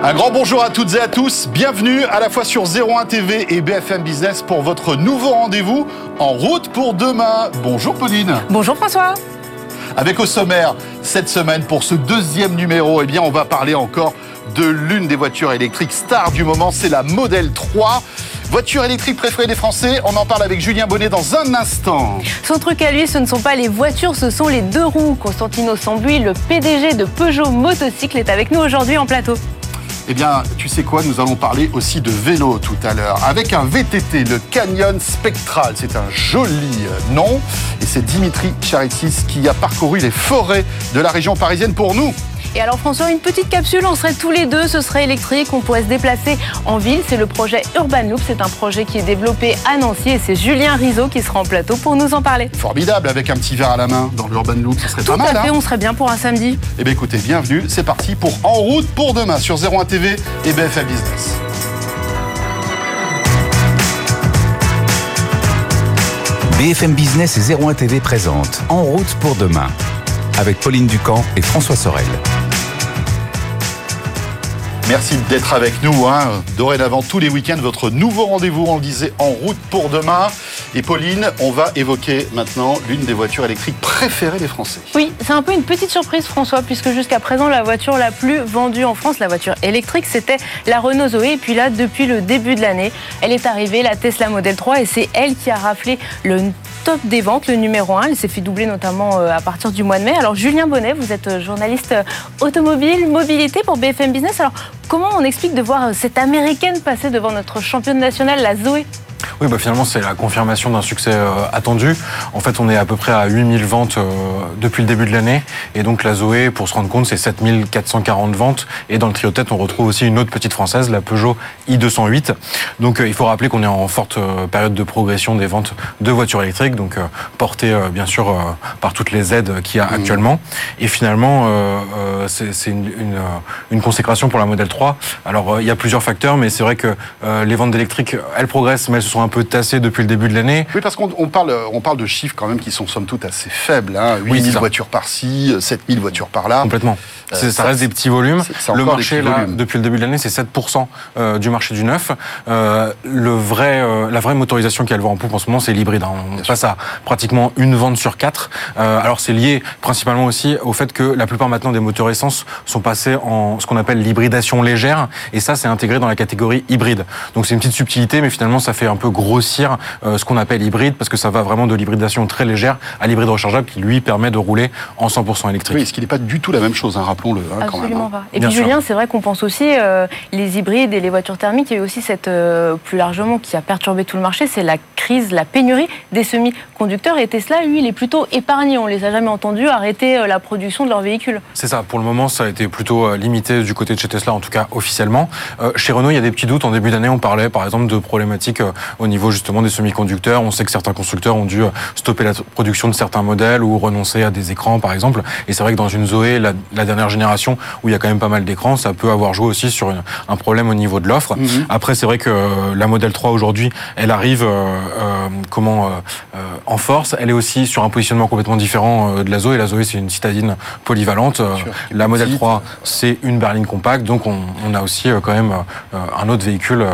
Un grand bonjour à toutes et à tous. Bienvenue à la fois sur 01 TV et BFM Business pour votre nouveau rendez-vous en route pour demain. Bonjour Pauline. Bonjour François. Avec au sommaire cette semaine pour ce deuxième numéro, eh bien on va parler encore de l'une des voitures électriques stars du moment, c'est la Model 3. Voiture électrique préférée des Français, on en parle avec Julien Bonnet dans un instant. Son truc à lui, ce ne sont pas les voitures, ce sont les deux roues. Constantino Sambui, le PDG de Peugeot Motocycle, est avec nous aujourd'hui en plateau. Eh bien, tu sais quoi, nous allons parler aussi de vélo tout à l'heure, avec un VTT, le Canyon Spectral. C'est un joli euh, nom, et c'est Dimitri Charitis qui a parcouru les forêts de la région parisienne pour nous. Et alors François, une petite capsule, on serait tous les deux, ce serait électrique, on pourrait se déplacer en ville. C'est le projet Urban Loop, c'est un projet qui est développé à Nancy et c'est Julien Rizot qui sera en plateau pour nous en parler. Formidable, avec un petit verre à la main dans l'Urban Loop, ce serait pas mal. Tout à fait, hein on serait bien pour un samedi. eh bien écoutez, bienvenue, c'est parti pour En route pour demain sur 01 TV et BFM Business. BFM Business et 01 TV présente En route pour demain avec Pauline Ducamp et François Sorel. Merci d'être avec nous. Hein. Dorénavant, tous les week-ends, votre nouveau rendez-vous, on le disait, en route pour demain. Et Pauline, on va évoquer maintenant l'une des voitures électriques préférées des Français. Oui, c'est un peu une petite surprise François, puisque jusqu'à présent, la voiture la plus vendue en France, la voiture électrique, c'était la Renault Zoé. Et puis là, depuis le début de l'année, elle est arrivée, la Tesla Model 3, et c'est elle qui a raflé le top des ventes, le numéro 1. Elle s'est fait doubler notamment euh, à partir du mois de mai. Alors Julien Bonnet, vous êtes euh, journaliste euh, automobile, mobilité pour BFM Business. Alors comment on explique de voir cette américaine passer devant notre championne nationale, la Zoé? Oui, bah finalement, c'est la confirmation d'un succès euh, attendu. En fait, on est à peu près à 8000 ventes euh, depuis le début de l'année. Et donc, la Zoé, pour se rendre compte, c'est 7440 ventes. Et dans le trio tête, on retrouve aussi une autre petite française, la Peugeot i208. Donc, euh, il faut rappeler qu'on est en forte période de progression des ventes de voitures électriques, donc portée, bien sûr, par toutes les aides qu'il y a Mmh. actuellement. Et finalement, c'est une, une, une consécration pour la Model 3. Alors, il y a plusieurs facteurs, mais c'est vrai que les ventes d'électriques, elles progressent, mais elles se sont un peu tassées depuis le début de l'année. Oui, parce qu'on on parle, on parle de chiffres quand même qui sont somme toute assez faibles. Hein. 8000 c'est ça. voitures par-ci, 7000 voitures par là. Complètement. Euh, ça, ça, reste des petits volumes. Le marché, là, volumes. depuis le début de l'année, c'est 7% euh, du marché du neuf. Euh, le vrai, la vraie motorisation qui a le vent en poupe en ce moment, c'est l'hybride. hein. On passe à pratiquement une vente sur quatre. Alors c'est lié principalement aussi au fait que la plupart maintenant des moteurs essence sont passés en ce qu'on appelle l'hybridation légère. Et ça, c'est intégré dans la catégorie hybride. Donc c'est une petite subtilité, mais finalement, ça fait un peu grossir euh, ce qu'on appelle hybride, parce que ça va vraiment de l'hybridation très légère à l'hybride rechargeable qui lui permet de rouler en 100% électrique. Oui, ce qui n'est pas du tout la même chose, hein, rappelons-le. hein, quand même, Absolument hein. pas. Et Bien puis sûr. Julien, c'est vrai qu'on pense aussi euh, les hybrides et les voitures thermiques. Il y a eu aussi cette euh, plus largement qui a perturbé tout le marché, c'est la crise, la pénurie des semi-conducteurs. Et Tesla, lui, il est plutôt épargné. On les a jamais entendus arrêter euh, la production de leurs véhicules. C'est ça. Pour le moment, ça a été plutôt euh, limité du côté de chez Tesla, en tout cas officiellement. Euh, chez Renault, il y a des petits doutes. En début d'année, on parlait par exemple de problématiques euh, au niveau justement des semi-conducteurs. On sait que certains constructeurs ont dû euh, stopper la production de certains modèles ou renoncer à des écrans, par exemple. Et c'est vrai que dans une Zoé, la, la dernière génération, où il y a quand même pas mal d'écrans, ça peut avoir joué aussi sur une- un problème au niveau de l'offre. Après, c'est vrai que euh, la Model 3 aujourd'hui, elle arrive euh, euh, comment euh, en force. Elle est aussi sur un positionnement complètement différent de la Zoé. La Zoé, c'est une citadine polyvalente. La Model Petite. 3, c'est une berline compacte. Donc, on, on a aussi quand même un autre véhicule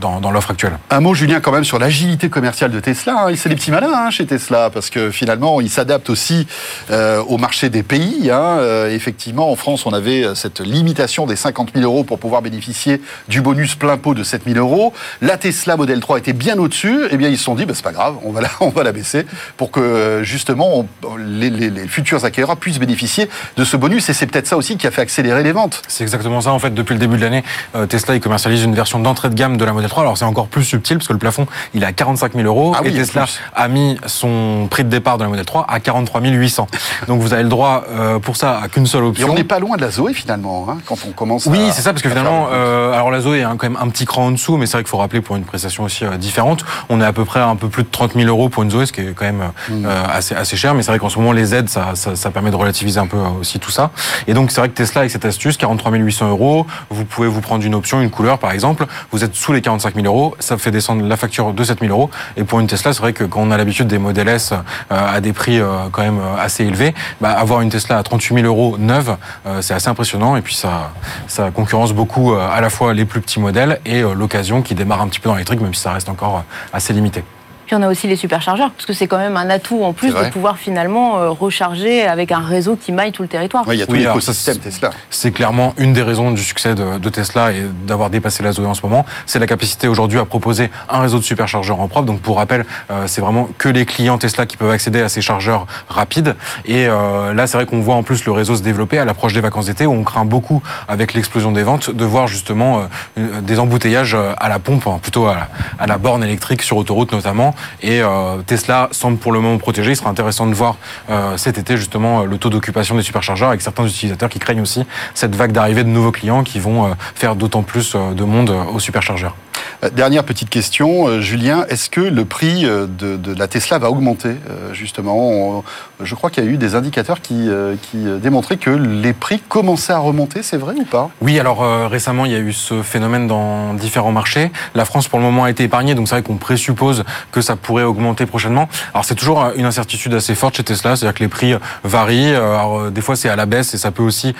dans, dans l'offre actuelle. Un mot, Julien, quand même, sur l'agilité commerciale de Tesla. hein. C'est des petits malins hein, chez Tesla, parce que finalement, ils s'adaptent aussi euh, au marché des pays. hein. Euh, effectivement, en France, on avait euh, cette limitation des 50 000 euros pour pouvoir bénéficier du bonus plein pot de 7 000 euros. La Tesla Model 3 était bien au-dessus. Eh bien, ils se sont dit, bah, c'est pas grave, on va la, baisser pour que justement les, futurs acquéreurs puissent bénéficier de ce bonus. Et c'est peut-être ça aussi qui a fait accélérer les ventes. C'est exactement ça. En fait, depuis le début de l'année, Tesla il commercialise une version d'entrée de gamme de la Model 3. Alors, c'est encore plus subtil parce que le plafond, il est à 45 000 euros. Ah oui, et Tesla a mis son prix de départ de la Model 3 à 43 800. Donc, vous avez le droit euh, pour ça à qu'une seule Et option. on n'est pas loin de la Zoé finalement, hein, quand on commence Oui, c'est ça, parce que finalement, le- euh, alors la Zoé est hein, quand même un petit cran en dessous, mais c'est vrai qu'il faut rappeler pour une prestation aussi euh, différente. On est à peu près à un peu plus de 30 000 euros pour une Zoé, ce qui est quand même Mm. assez, assez cher, mais c'est vrai qu'en ce moment, les aides, ça, ça, ça permet de relativiser un peu aussi tout ça. Et donc, c'est vrai que Tesla, avec cette astuce, 43 800 euros, vous pouvez vous prendre une option, une couleur par exemple, vous êtes sous les 45 000 euros, ça fait descendre la facture de 7000 euros. Et pour une Tesla, c'est vrai que quand on a l'habitude des modèles S à des prix quand même assez élevés, bah, avoir une Tesla à 38 000 euros neuve, c'est assez impressionnant. Et puis ça, ça concurrence beaucoup à la fois les plus petits modèles et l'occasion qui démarre un petit peu dans l'électrique, même si ça reste encore assez limité. Puis on a aussi les superchargeurs, parce que c'est quand même un atout en plus de pouvoir finalement euh, recharger avec un réseau qui maille tout le territoire. Oui, il y a tout l'écosystème Tesla. C'est clairement une des raisons du succès de, Tesla et d'avoir dépassé la Zoé en ce moment. C'est la capacité aujourd'hui à proposer un réseau de superchargeurs en propre. Donc pour rappel, euh, c'est vraiment que les clients Tesla qui peuvent accéder à ces chargeurs rapides. Et euh, là, c'est vrai qu'on voit en plus le réseau se développer à l'approche des vacances d'été, où on craint beaucoup avec l'explosion des ventes de voir justement des embouteillages à la pompe, hein, plutôt à la borne électrique sur autoroute notamment et euh, Tesla semble pour le moment protégé. Il sera intéressant de voir euh, cet été justement le taux d'occupation des superchargeurs avec certains utilisateurs qui craignent aussi cette vague d'arrivée de nouveaux clients qui vont euh, faire d'autant plus de monde aux superchargeurs. Euh, dernière petite question, euh, Julien, est-ce que le prix euh, de, la Tesla va augmenter justement Je crois qu'il y a eu des indicateurs qui, qui, démontraient que les prix commençaient à remonter, c'est vrai ou pas? Oui, alors récemment il y a eu ce phénomène dans différents marchés. La France pour le moment a été épargnée, donc c'est vrai qu'on présuppose que ça pourrait augmenter prochainement. Alors c'est toujours une incertitude assez forte chez Tesla, c'est-à-dire que les prix varient. Alors, des fois c'est à la baisse et ça peut aussi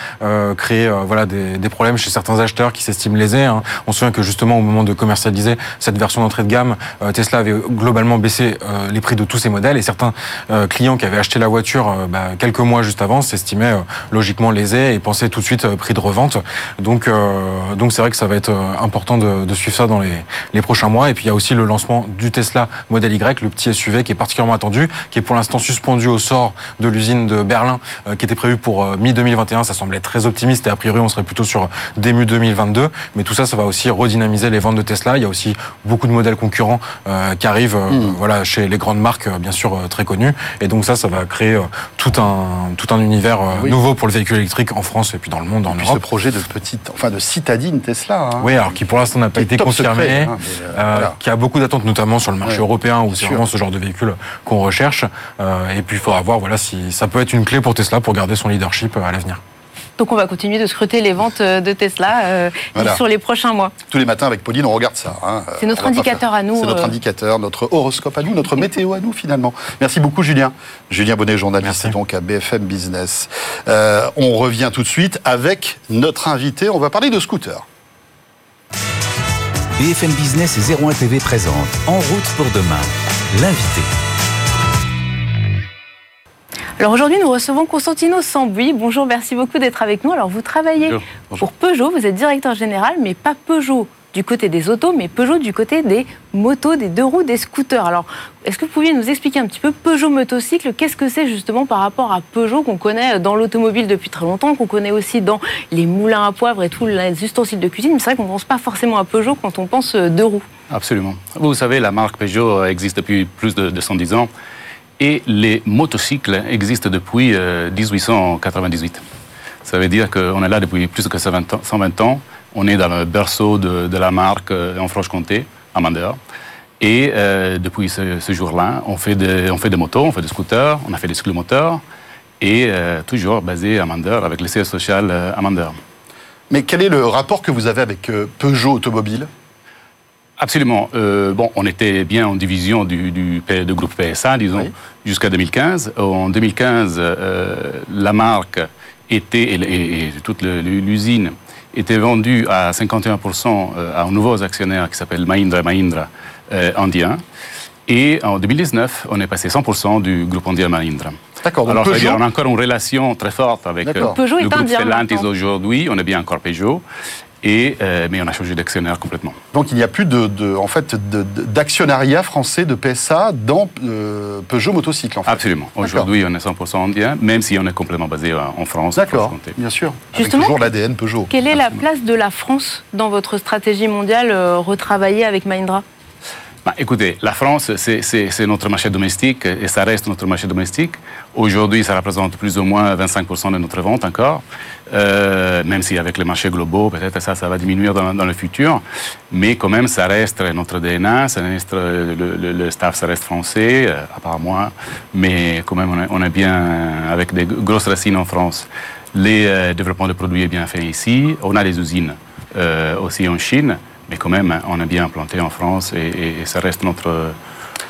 créer voilà des, des, problèmes chez certains acheteurs qui s'estiment lésés. Hein. On se souvient que justement au moment de commercialiser cette version d'entrée de gamme, euh, Tesla avait globalement baissé euh, les prix de tous ses modèles et certains euh, clients qui avaient acheté la voiture bah, quelques mois juste avant s'estimaient logiquement lésés et pensaient tout de suite prix de revente. Donc donc c'est vrai que ça va être important de, de suivre ça dans les, les, prochains mois. Et puis il y a aussi le lancement du Tesla Model Y, le petit SUV qui est particulièrement attendu, qui est pour l'instant suspendu au sort de l'usine de Berlin, qui était prévu pour mi-2021. Ça semblait très optimiste et a priori on serait plutôt sur début 2022. Mais tout ça, ça va aussi redynamiser les ventes de Tesla. Il y a aussi beaucoup de modèles concurrents euh, qui arrivent euh, hmm. voilà, chez les grandes marques, euh, bien sûr, très connues. Et donc ça, ça va créer tout un, tout un univers nouveau pour le véhicule électrique en France et puis dans le monde, en et Europe. ce projet de petite, enfin de citadine Tesla. Hein. oui, alors qui pour l'instant n'a pas été confirmé, hein, qui a beaucoup d'attentes, notamment sur le marché européen, où c'est vraiment ce genre de véhicule qu'on recherche. et puis il faudra voir voilà, si ça peut être une clé pour Tesla pour garder son leadership à l'avenir. Donc on va continuer de scruter les ventes euh, de Tesla euh, sur les prochains mois. Tous les matins avec Pauline, on regarde ça. Hein. C'est notre indicateur à nous. C'est notre euh. indicateur, notre horoscope à nous, notre météo à nous finalement. Merci beaucoup Julien. Julien Bonnet, journaliste donc à BFM Business. on revient tout de suite avec notre invité. On va parler de scooter. BFM Business et 01 TV présente En route pour demain. L'invité. Alors aujourd'hui, nous recevons Constantino Sambuy. Bonjour, merci beaucoup d'être avec nous. Alors vous travaillez pour Peugeot, vous êtes directeur général, mais pas Peugeot du côté des autos, mais Peugeot du côté des motos, des deux roues, des scooters. Alors, est-ce que vous pouviez nous expliquer un petit peu Peugeot motocycle? Qu'est-ce que c'est justement par rapport à Peugeot qu'on connaît dans l'automobile depuis très longtemps, qu'on connaît aussi dans les moulins à poivre et tous les ustensiles de cuisine? Mais c'est vrai qu'on ne pense pas forcément à Peugeot quand on pense euh, deux roues. Absolument. Vous savez, la marque Peugeot existe depuis plus de 110 ans. Et les motocycles existent depuis 1898. Euh, Ça veut dire qu'on est là depuis plus que 120 ans. On est dans le berceau de, la marque euh, en Franche-Comté, à Mandeur. Et euh, depuis ce, jour-là, on, fait des, on fait des motos, on fait des scooters, on a fait des cyclomoteurs, et toujours basé à Mandeur, avec le siège social à Mandeur. Mais quel est le rapport que vous avez avec Peugeot Automobile? Absolument. Euh, bon, on était bien en division du, du, groupe PSA, disons, jusqu'à 2015. En 2015, euh, la marque était, et, toute l'usine était vendue à 51% euh, à un nouveau actionnaire qui s'appelle Mahindra Mahindra indien. Et en 2019, on est passé 100% du groupe indien Mahindra. D'accord. Alors, Peugeot... on a encore une relation très forte avec le groupe Stellantis aujourd'hui. On est bien encore Peugeot. Et, euh, mais on a changé d'actionnaire complètement. Donc il n'y a plus de, en fait, d'actionnariat français de PSA dans euh, Peugeot Motocycle. En fait. Absolument. Aujourd'hui, on est 100% indien, même si on est complètement basé en France. D'accord, bien sûr. Justement, toujours l'ADN Peugeot. Quelle est la place de la France dans votre stratégie mondiale euh, retravaillée avec Mahindra? Bah, écoutez, la France, c'est notre marché domestique et ça reste notre marché domestique. Aujourd'hui, ça représente plus ou moins 25% de notre vente encore, euh, même si avec les marchés globaux, peut-être ça, ça va diminuer dans, le futur. Mais quand même, ça reste notre DNA, ça reste, le, staff, ça reste français, euh, à part moi. Mais quand même, on est, bien avec des grosses racines en France. Les euh, développements de produits est bien fait ici. On a des usines aussi en Chine Mais quand même, on est bien implanté en France et, et ça reste notre,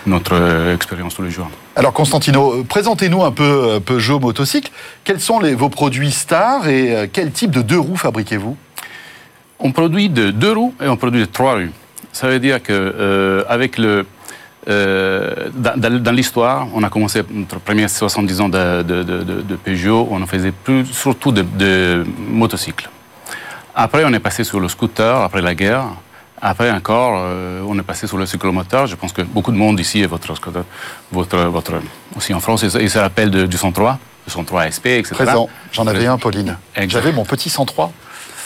notre expérience tous les jours. Alors Constantino, présentez-nous un peu Peugeot Motocycle. Quels sont les, vos produits stars et quel type de deux roues fabriquez-vous? On produit de deux roues et on produit de trois roues. Ça veut dire que euh, avec le euh, dans, dans l'histoire, on a commencé notre premiers 70 ans de, de, de, de, Peugeot, on faisait plus, surtout de, motocycles. Après, on est passé sur le scooter après la guerre. Après encore, euh, on est passé sur le cyclomoteur. Je pense que beaucoup de monde ici, votre, votre, votre aussi en France, il se rappelle du 103, du 103 SP, etc. Présent. J'en avais un, Pauline. J'avais mon petit 103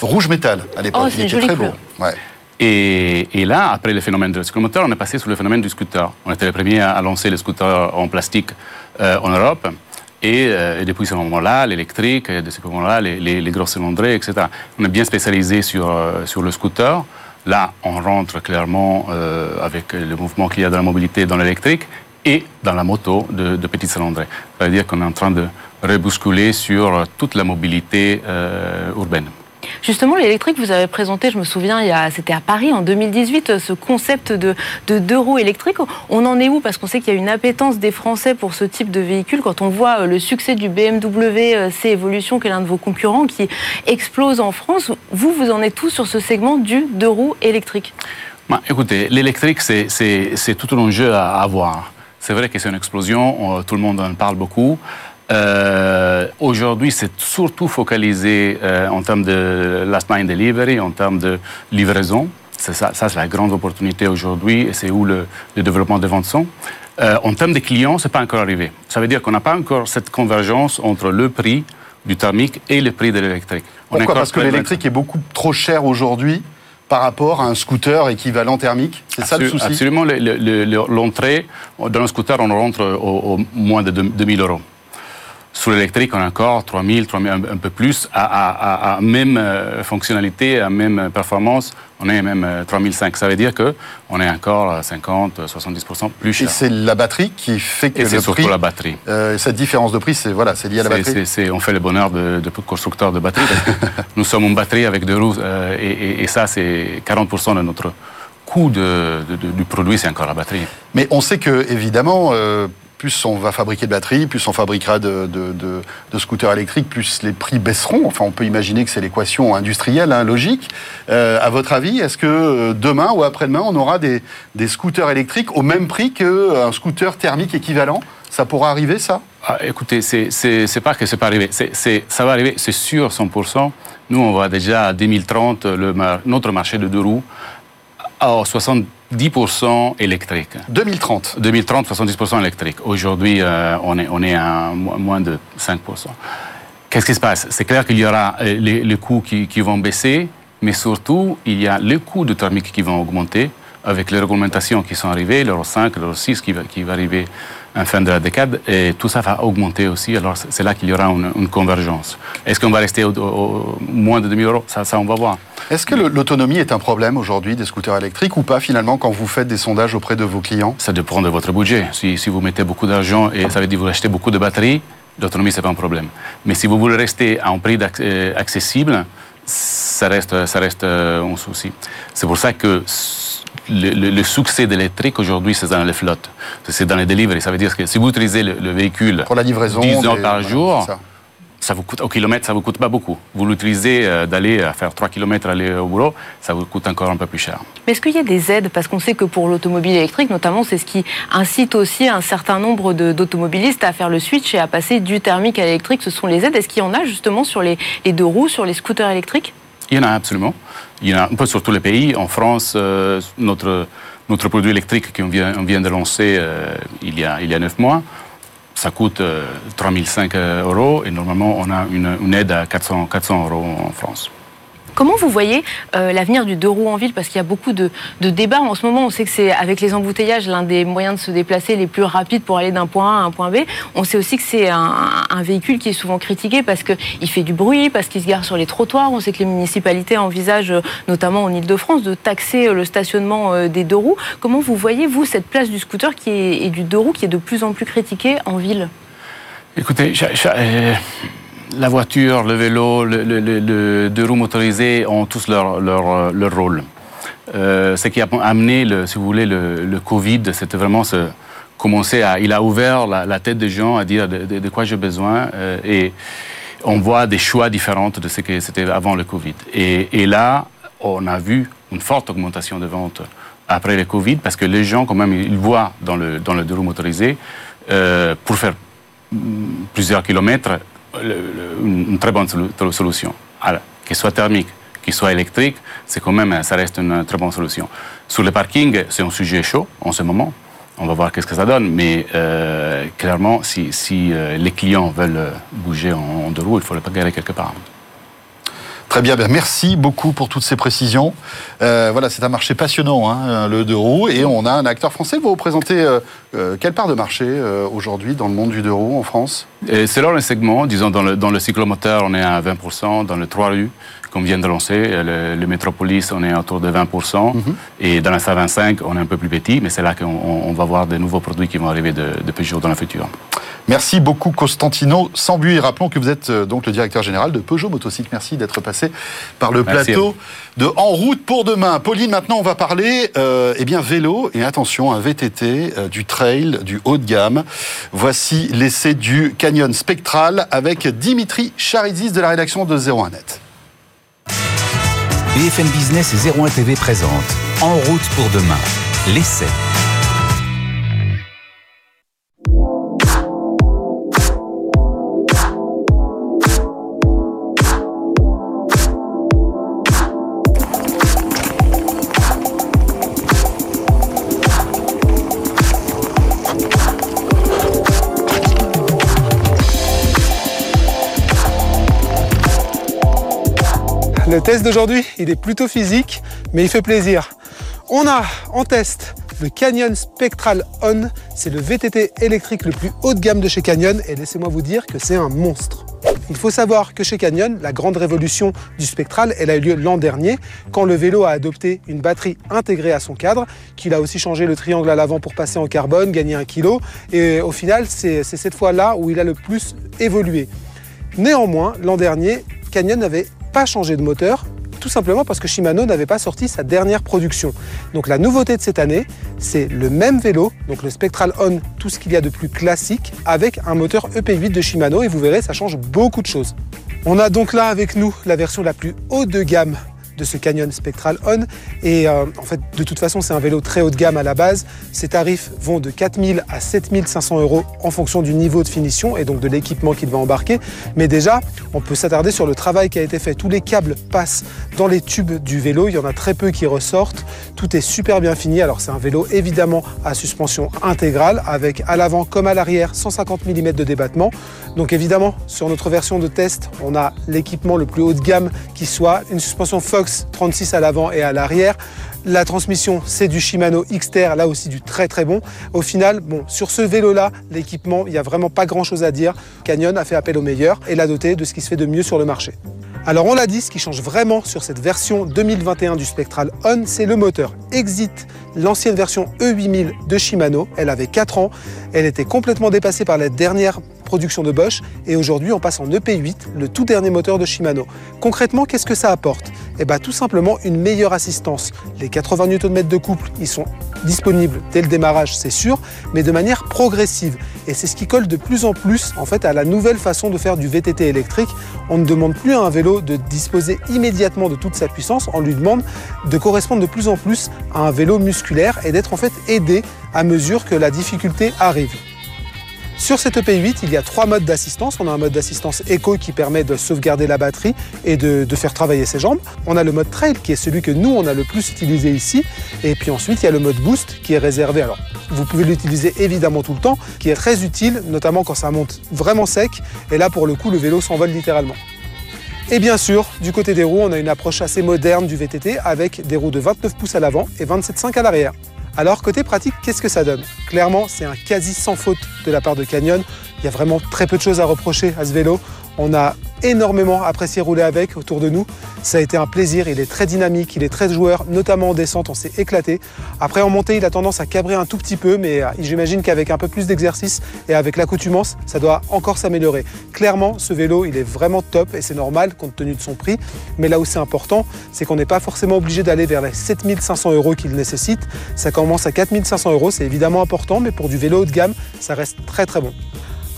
rouge métal à l'époque. Oh, il était très beau. Ouais. Et, et, là, après le phénomène du cyclomoteur, on est passé sur le phénomène du scooter. On était les premiers à, lancer les scooters en plastique euh, en Europe. Et, euh, et, depuis ce moment-là, l'électrique, de ce moment-là, les, les, les, gros cylindrés, etc. On est bien spécialisé sur, euh, sur le scooter. Là, on rentre clairement euh, avec le mouvement qu'il y a dans la mobilité dans l'électrique et dans la moto de, de petits cylindrés. Ça veut dire qu'on est en train de rebousculer sur toute la mobilité euh, urbaine. Justement, l'électrique, vous avez présenté, je me souviens, c'était à Paris en 2018, ce concept de, deux roues électriques. On en est où? Parce qu'on sait qu'il y a une appétence des Français pour ce type de véhicule. Quand on voit euh, le succès du BMW euh, C Evolution, qui est l'un de vos concurrents, qui explose en France, vous, vous en êtes tous sur ce segment du deux roues électriques? Bah, Écoutez, l'électrique, c'est tout un jeu à avoir. C'est vrai que c'est une explosion, tout le monde en parle beaucoup. Euh, Aujourd'hui, c'est surtout focalisé euh, en termes de last mile delivery, en termes de livraison. Ça, ça c'est la grande opportunité aujourd'hui et c'est où le, le, développement des ventes sont. Euh, en termes de clients, c'est pas encore arrivé. Ça veut dire qu'on n'a pas encore cette convergence entre le prix du thermique et le prix de l'électrique. Pourquoi? Parce que l'électrique est beaucoup trop cher aujourd'hui par rapport à un scooter équivalent thermique C'est ça le souci? Absolument. L'entrée, dans un scooter, on rentre au, au moins de 2000 euros. Sur l'électrique, on a encore 3000, 3000 un, peu plus, à, à, à, même euh, fonctionnalité, à même performance, on est même 3005. Euh, Ça veut dire qu'on est encore 50, 70% plus cher. Et c'est la batterie qui fait que et le surtout la batterie. Euh, cette différence de prix, c'est voilà, lié à la batterie. C'est, on fait le bonheur de, de constructeurs de batteries. nous sommes une batterie avec deux roues, euh, et, et, et, ça, c'est 40% de notre coût de, de, du produit, c'est encore la batterie. Mais on sait que, évidemment, euh, plus on va fabriquer de batteries, plus on fabriquera de, scooters électriques, plus les prix baisseront. Enfin, on peut imaginer que c'est l'équation industrielle, hein, logique. Euh, à votre avis, est-ce que euh, demain ou après-demain, on aura des, scooters électriques au même prix qu'un euh, scooter thermique équivalent? Ça pourra arriver, ça? Ah, Écoutez, c'est pas que c'est pas arrivé. ça va arriver, c'est sûr, 100%. Nous, on va déjà à 2030, le, notre marché de deux roues à 60 10% électrique. 2030 2030, 70% électrique. Aujourd'hui, euh, on, est, on est à moins de 5%. Qu'est-ce qui se passe? C'est clair qu'il y aura euh, les, les coûts qui, qui, vont baisser, mais surtout, il y a les coûts de thermique qui vont augmenter avec les réglementations qui sont arrivées, l'Euro 5, l'Euro 6 qui va, qui va arriver en fin de la décade, et tout ça va augmenter aussi. Alors c'est là qu'il y aura une, une convergence. Est-ce qu'on va rester au, au, moins de 2000 euros? Ça, ça, on va voir. Est-ce que l'autonomie est un problème aujourd'hui des scooters électriques ou pas finalement quand vous faites des sondages auprès de vos clients? Ça dépend de votre budget. Si, si vous mettez beaucoup d'argent et ça veut dire que vous achetez beaucoup de batteries, l'autonomie c'est pas un problème. Mais si vous voulez rester à un prix euh, accessible, ça reste, ça reste euh, un souci. C'est pour ça que le, le, le succès de l'électrique aujourd'hui, c'est dans les flottes, c'est dans les deliveries. Ça veut dire que si vous utilisez le, le véhicule pour la livraison, 10 heures par jour, ça. ça. vous coûte au kilomètre, ça vous coûte pas beaucoup. Vous l'utilisez euh, d'aller faire 3 km aller au boulot, ça vous coûte encore un peu plus cher. Mais est-ce qu'il y a des aides? Parce qu'on sait que pour l'automobile électrique, notamment, c'est ce qui incite aussi un certain nombre d'automobilistes à faire le switch et à passer du thermique à l'électrique. Ce sont les aides. Est-ce qu'il y en a justement sur les, les deux roues, sur les scooters électriques? Il y en a absolument. Il y en a un peu sur tous les pays. En France, euh, notre, notre produit électrique qu'on vient, on vient de lancer euh, il, y a, il y a 9 mois, ça coûte euh, 3005 euros et normalement on a une, aide à 400, 400 euros en France. Comment vous voyez euh, l'avenir du deux roues en ville? Parce qu'il y a beaucoup de, débats en ce moment. On sait que c'est avec les embouteillages l'un des moyens de se déplacer les plus rapides pour aller d'un point A à un point B. On sait aussi que c'est un, véhicule qui est souvent critiqué parce qu'il fait du bruit, parce qu'il se gare sur les trottoirs. On sait que les municipalités envisagent, notamment en Ile-de-France, de taxer le stationnement euh, des deux roues. Comment vous voyez, vous, cette place du scooter et du deux roues qui est de plus en plus critiquée en ville? Écoutez, euh, la voiture, le vélo, le, deux roues motorisées ont tous leur, leur, leur rôle. Euh, ce qui a amené, le, si vous voulez, le, Covid, c'était vraiment ce, commencer à... Il a ouvert la, tête des gens à dire de, quoi j'ai besoin. Euh, et on voit des choix différents de ce que c'était avant le Covid. Et, là, on a vu une forte augmentation de ventes après le Covid parce que les gens, quand même, ils voient dans le, dans le deux roues motorisé, euh, pour faire plusieurs kilomètres, une très bonne solution. Alors, qu'elle soit thermique, qu'il soit électrique, c'est quand même, ça reste une très bonne solution. Sur le parking, c'est un sujet chaud en ce moment. On va voir qu'est-ce que ça donne, mais euh, clairement, si, si euh, les clients veulent bouger en, deux roues, il faut le garer quelque part. Très bien, bien, merci beaucoup pour toutes ces précisions. Euh, voilà, c'est un marché passionnant, hein, le deux roues, et on a un acteur français. Vous représentez euh, euh, quelle part de marché euh, aujourd'hui dans le monde du deux roues en France? Selon les segments, disons dans le, dans le cyclomoteur, on est à 20%, dans le 3 rues, qu'on vient de lancer, le, le, Métropolis, on est autour de 20%, mm -hmm. et dans la 125, on est un peu plus petit, mais c'est là qu'on on va voir de nouveaux produits qui vont arriver de, de Peugeot dans le futur. Merci beaucoup Costantino Sambuy. Rappelons que vous êtes euh, donc le directeur général de Peugeot Motocycle. Merci d'être passé par le plateau de En route pour demain. Pauline, maintenant on va parler euh, eh bien vélo et attention un VTT, euh, du trail, du haut de gamme. Voici l'essai du Canyon Spectral avec Dimitri Charizis de la rédaction de 01net. BFM Business et 01 TV présente En route pour demain. L'essai. Le test d'aujourd'hui, il est plutôt physique, mais il fait plaisir. On a en test le Canyon Spectral On. C'est le VTT électrique le plus haut de gamme de chez Canyon et laissez-moi vous dire que c'est un monstre. Il faut savoir que chez Canyon, la grande révolution du Spectral, a eu lieu l'an dernier, quand le vélo a adopté une batterie intégrée à son cadre, qu'il a aussi changé le triangle à l'avant pour passer en carbone, gagner un kilo, et au final, c'est cette fois-là où il a le plus évolué. Néanmoins, l'an dernier, Canyon avait pas changé de moteur, tout simplement parce que Shimano n'avait pas sorti sa dernière production. Donc la nouveauté de cette année, c'est le même vélo, donc le Spectral On, tout ce qu'il y a de plus classique, avec un moteur EP8 de Shimano, et vous verrez, ça change beaucoup de choses. On a donc là avec nous la version la plus haut de gamme de ce Canyon Spectral On. Et euh, en fait, de toute façon, c'est un vélo très haut de gamme à la base. Ses tarifs vont de 4000 à 7500 euros en fonction du niveau de finition et donc de l'équipement qu'il va embarquer. Mais déjà, on peut s'attarder sur le travail qui a été fait. Tous les câbles passent dans les tubes du vélo. Il y en a très peu qui ressortent. Tout est super bien fini. Alors, c'est un vélo évidemment à suspension intégrale avec à l'avant comme à l'arrière 150 mm de débattement. Donc évidemment, sur notre version de test, on a l'équipement le plus haut de gamme qui soit une suspension Fox 36 à l'avant et à l'arrière. La transmission, c'est du Shimano Xter, là aussi du très très bon. Au final, bon, sur ce vélo-là, l'équipement, il n'y a vraiment pas grand-chose à dire. Canyon a fait appel au meilleur et l'a doté de ce qui se fait de mieux sur le marché. Alors on l'a dit, ce qui change vraiment sur cette version 2021 du Spectral On, c'est le moteur. Exit l'ancienne version E8000 de Shimano, elle avait 4 ans, elle était complètement dépassée par la dernière production de Bosch et aujourd'hui on passe en EP8, le tout dernier moteur de Shimano. Concrètement, qu'est-ce que ça apporte? Eh bien tout simplement une meilleure assistance. Les 80 Nm de couple, ils sont disponibles dès le démarrage, c'est sûr, mais de manière progressive. Et c'est ce qui colle de plus en plus en fait à la nouvelle façon de faire du VTT électrique. On ne demande plus à un vélo de disposer immédiatement de toute sa puissance, on lui demande de correspondre de plus en plus à un vélo musculaire et d'être en fait aidé à mesure que la difficulté arrive. Sur cette EP8, il y a trois modes d'assistance. On a un mode d'assistance éco qui permet de sauvegarder la batterie et de, faire travailler ses jambes. On a le mode trail qui est celui que nous, on a le plus utilisé ici. Et puis ensuite, il y a le mode boost qui est réservé. Alors, vous pouvez l'utiliser évidemment tout le temps, qui est très utile, notamment quand ça monte vraiment sec. Et là, pour le coup, le vélo s'envole littéralement. Et bien sûr, du côté des roues, on a une approche assez moderne du VTT avec des roues de 29 pouces à l'avant et 27,5 à l'arrière. Alors côté pratique, qu'est-ce que ça donne? Clairement, c'est un quasi sans faute de la part de Canyon. Il y a vraiment très peu de choses à reprocher à ce vélo. On a énormément apprécié rouler avec autour de nous. Ça a été un plaisir, il est très dynamique, il est très joueur, notamment en descente, on s'est éclaté. Après en montée, il a tendance à cabrer un tout petit peu, mais euh, j'imagine qu'avec un peu plus d'exercice et avec l'accoutumance, ça doit encore s'améliorer. Clairement, ce vélo, il est vraiment top et c'est normal compte tenu de son prix. Mais là où c'est important, c'est qu'on n'est pas forcément obligé d'aller vers les 7500 euros qu'il nécessite. Ça commence à 4500 euros, c'est évidemment important, mais pour du vélo haut de gamme, ça reste très très bon.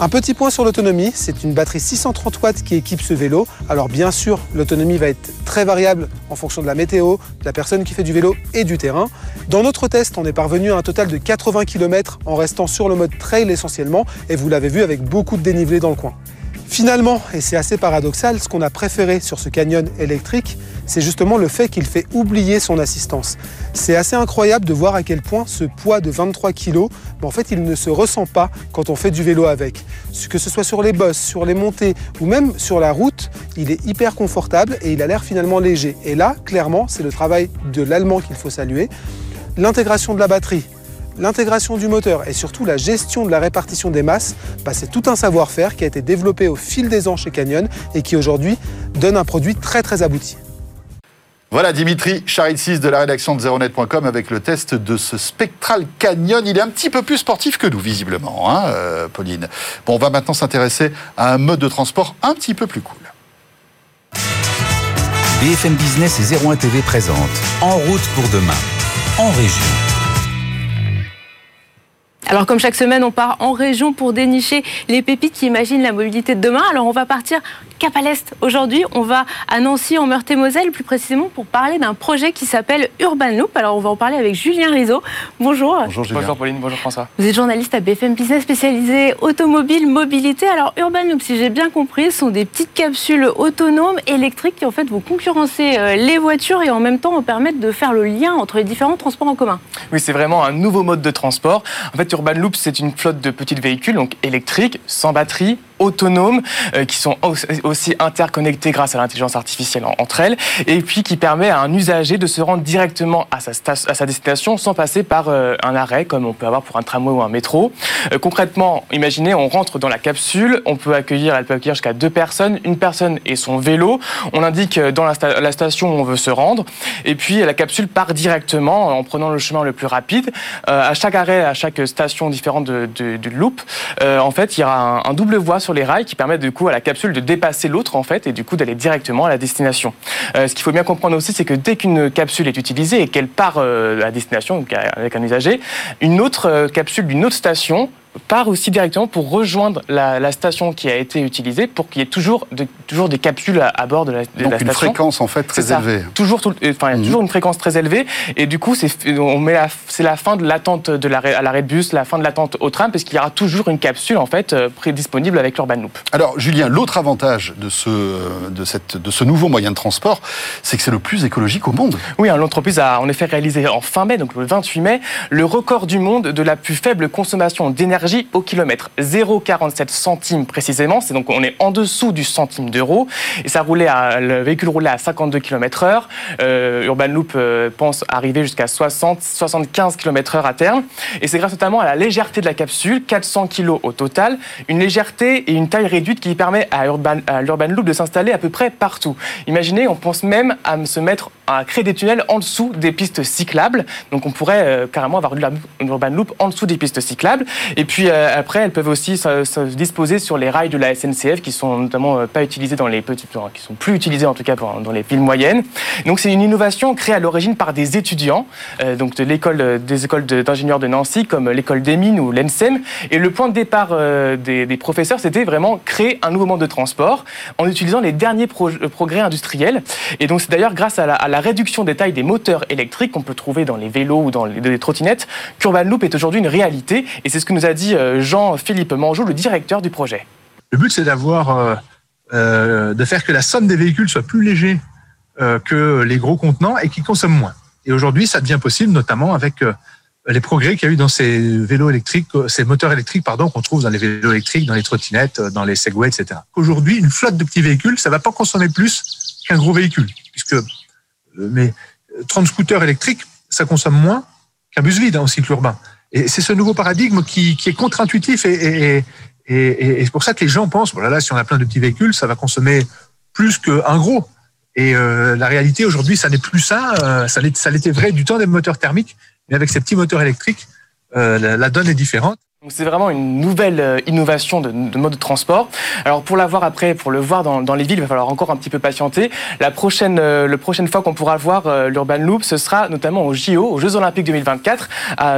Un petit point sur l'autonomie, c'est une batterie 630 watts qui équipe ce vélo. Alors bien sûr, l'autonomie va être très variable en fonction de la météo, de la personne qui fait du vélo et du terrain. Dans notre test, on est parvenu à un total de 80 km en restant sur le mode trail essentiellement, et vous l'avez vu avec beaucoup de dénivelé dans le coin. Finalement, et c'est assez paradoxal, ce qu'on a préféré sur ce canyon électrique, c'est justement le fait qu'il fait oublier son assistance. C'est assez incroyable de voir à quel point ce poids de 23 kg, en fait, il ne se ressent pas quand on fait du vélo avec. Que ce soit sur les bosses, sur les montées ou même sur la route, il est hyper confortable et il a l'air finalement léger. Et là, clairement, c'est le travail de l'allemand qu'il faut saluer. L'intégration de la batterie, l'intégration du moteur et surtout la gestion de la répartition des masses, bah, c'est tout un savoir-faire qui a été développé au fil des ans chez Canyon et qui aujourd'hui donne un produit très très abouti. Voilà Dimitri Charitsis de la rédaction de Zeronet.com avec le test de ce Spectral Canyon. Il est un petit peu plus sportif que nous, visiblement, hein, euh, Pauline. Bon, on va maintenant s'intéresser à un mode de transport un petit peu plus cool. BFM Business et 01 TV présente En route pour demain, en région. Alors comme chaque semaine, on part en région pour dénicher les pépites qui imaginent la mobilité de demain. Alors on va partir cap à l'est. Aujourd'hui, on va à Nancy, en Meurthe-et-Moselle, plus précisément pour parler d'un projet qui s'appelle Urban Loop. Alors on va en parler avec Julien Rizzo. Bonjour. Bonjour Julien. Bonjour Pauline, bonjour François. Vous êtes journaliste à BFM Business spécialisé automobile, mobilité. Alors Urban Loop, si j'ai bien compris, sont des petites capsules autonomes électriques qui en fait vont concurrencer euh, les voitures et en même temps vont permettre de faire le lien entre les différents transports en commun. Oui, c'est vraiment un nouveau mode de transport. En fait, Urban Loop, c'est une flotte de petits véhicules, donc électriques, sans batterie, autonomes euh, qui sont aussi interconnectés grâce à l'intelligence artificielle entre elles et puis qui permet à un usager de se rendre directement à sa, destination sans passer par euh, un arrêt comme on peut avoir pour un tramway ou un métro. Euh, concrètement, imaginez, on rentre dans la capsule, on peut accueillir, elle peut accueillir jusqu'à deux personnes, une personne et son vélo. On indique dans la, station où on veut se rendre et puis la capsule part directement en prenant le chemin le plus rapide. à chaque arrêt, à chaque station différente de, de, de loop, en fait, il y aura un, un double voie sur les rails qui permettent du coup à la capsule de dépasser l'autre en fait et du coup d'aller directement à la destination. Euh, ce qu'il faut bien comprendre aussi, c'est que dès qu'une capsule est utilisée et qu'elle part euh, à destination avec un usager, une autre euh, capsule d'une autre station part aussi directement pour rejoindre la, station qui a été utilisée pour qu'il y ait toujours, toujours des capsules à, bord de la, de Donc une fréquence en fait très élevée. Toujours, enfin, il y a mhm. toujours une fréquence très élevée et du coup c'est c'est la fin de l'attente de l'arrêt à l'arrêt de bus, la fin de l'attente au tram parce qu'il y aura toujours une capsule en fait euh, disponible avec l'Urban Loop. Alors Julien, l'autre avantage de ce de cette de ce nouveau moyen de transport, c'est que c'est le plus écologique au monde. Oui, hein, l'entreprise a en effet réalisé en fin mai, donc le 28 mai, le record du monde de la plus faible consommation d'énergie au kilomètre. 0,47 centimes précisément. C'est donc on est en dessous du centime d'euro. Et ça roulait à, le véhicule roulait à 52 km heure. Euh, Urban Loop euh, pense arriver jusqu'à 60, 75 km heure à terme. Et c'est grâce notamment à la légèreté de la capsule, 400 kg au total, une légèreté et une taille réduite qui permet à Urban, Loop de s'installer à peu près partout. Imaginez, on pense même à se mettre à créer des tunnels en dessous des pistes cyclables. Donc on pourrait euh, carrément avoir une Urban Loop en dessous des pistes cyclables. Et puis euh, après, elles peuvent aussi se, disposer sur les rails de la SNCF qui sont notamment euh, pas utilisés dans les petites, qui sont plus utilisés en tout cas dans les villes moyennes. Donc c'est une innovation créée à l'origine par des étudiants, donc de l'école des écoles d'ingénieurs de Nancy comme l'école des mines ou l'ENSEM. Et le point de départ des, professeurs, c'était vraiment créer un nouveau mode de transport en utilisant les derniers progrès industriels. Et donc c'est d'ailleurs grâce à la réduction des tailles des moteurs électriques qu'on peut trouver dans les vélos ou dans les, trottinettes, qu'Urban Loop est aujourd'hui une réalité. Et c'est ce que nous a dit euh, Jean-Philippe Manjou, le directeur du projet. Le but, c'est d'avoir, euh, euh, de faire que la somme des véhicules soit plus léger que les gros contenants et qui consomment moins. Et aujourd'hui, ça devient possible, notamment avec les progrès qu'il y a eu dans ces vélos électriques, ces moteurs électriques, pardon, qu'on trouve dans les vélos électriques, dans les trottinettes, dans les Segway, etc. Aujourd'hui, une flotte de petits véhicules, ça va pas consommer plus qu'un gros véhicule, puisque mais 30 scooters électriques, ça consomme moins qu'un bus vide en cycle urbain. Et c'est ce nouveau paradigme qui, est contre-intuitif et, c'est pour ça que les gens pensent, voilà, là, si on a plein de petits véhicules, ça va consommer plus qu'un gros. Et euh, la réalité aujourd'hui, ça n'est plus ça. Euh, ça l'était vrai du temps des moteurs thermiques, mais avec ces petits moteurs électriques, euh, la donne est différente. C'est vraiment une nouvelle euh, innovation de, mode de transport. Alors pour la voir après, pour le voir dans, les villes, il va falloir encore un petit peu patienter. La prochaine, euh, prochaine fois qu'on pourra voir euh, l'Urban Loop, ce sera notamment au JO, aux Jeux Olympiques 2024,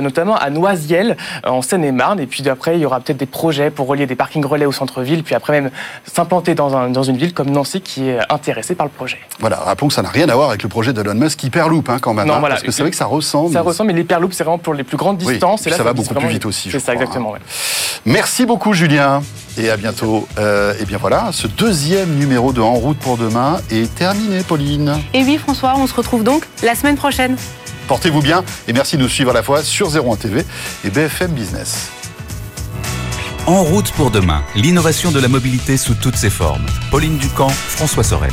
notamment à Noisiel, en Seine-et-Marne. Et puis après, il y aura peut-être des projets pour relier des parkings relais au centre-ville, puis après même s'implanter dans, dans une ville comme Nancy qui est intéressée par le projet. Voilà, rappelons que ça n'a rien à voir avec le projet d'Elon Musk Hyperloop hein, quand même. Non, hein, parce que c'est vrai que ça ressemble. Ça ressemble, mais l'Hyperloop, c'est vraiment pour les plus grandes distances. et là, ça, va beaucoup plus vite aussi. C'est ça, exactement. Merci beaucoup, Julien. Et à bientôt. Euh, et bien voilà, ce deuxième numéro de En route pour demain est terminé, Pauline. Et oui, François, on se retrouve donc la semaine prochaine. Portez-vous bien et merci de nous suivre à la fois sur 01 TV et BFM Business. En route pour demain, l'innovation de la mobilité sous toutes ses formes. Pauline Ducamp, François Sorel.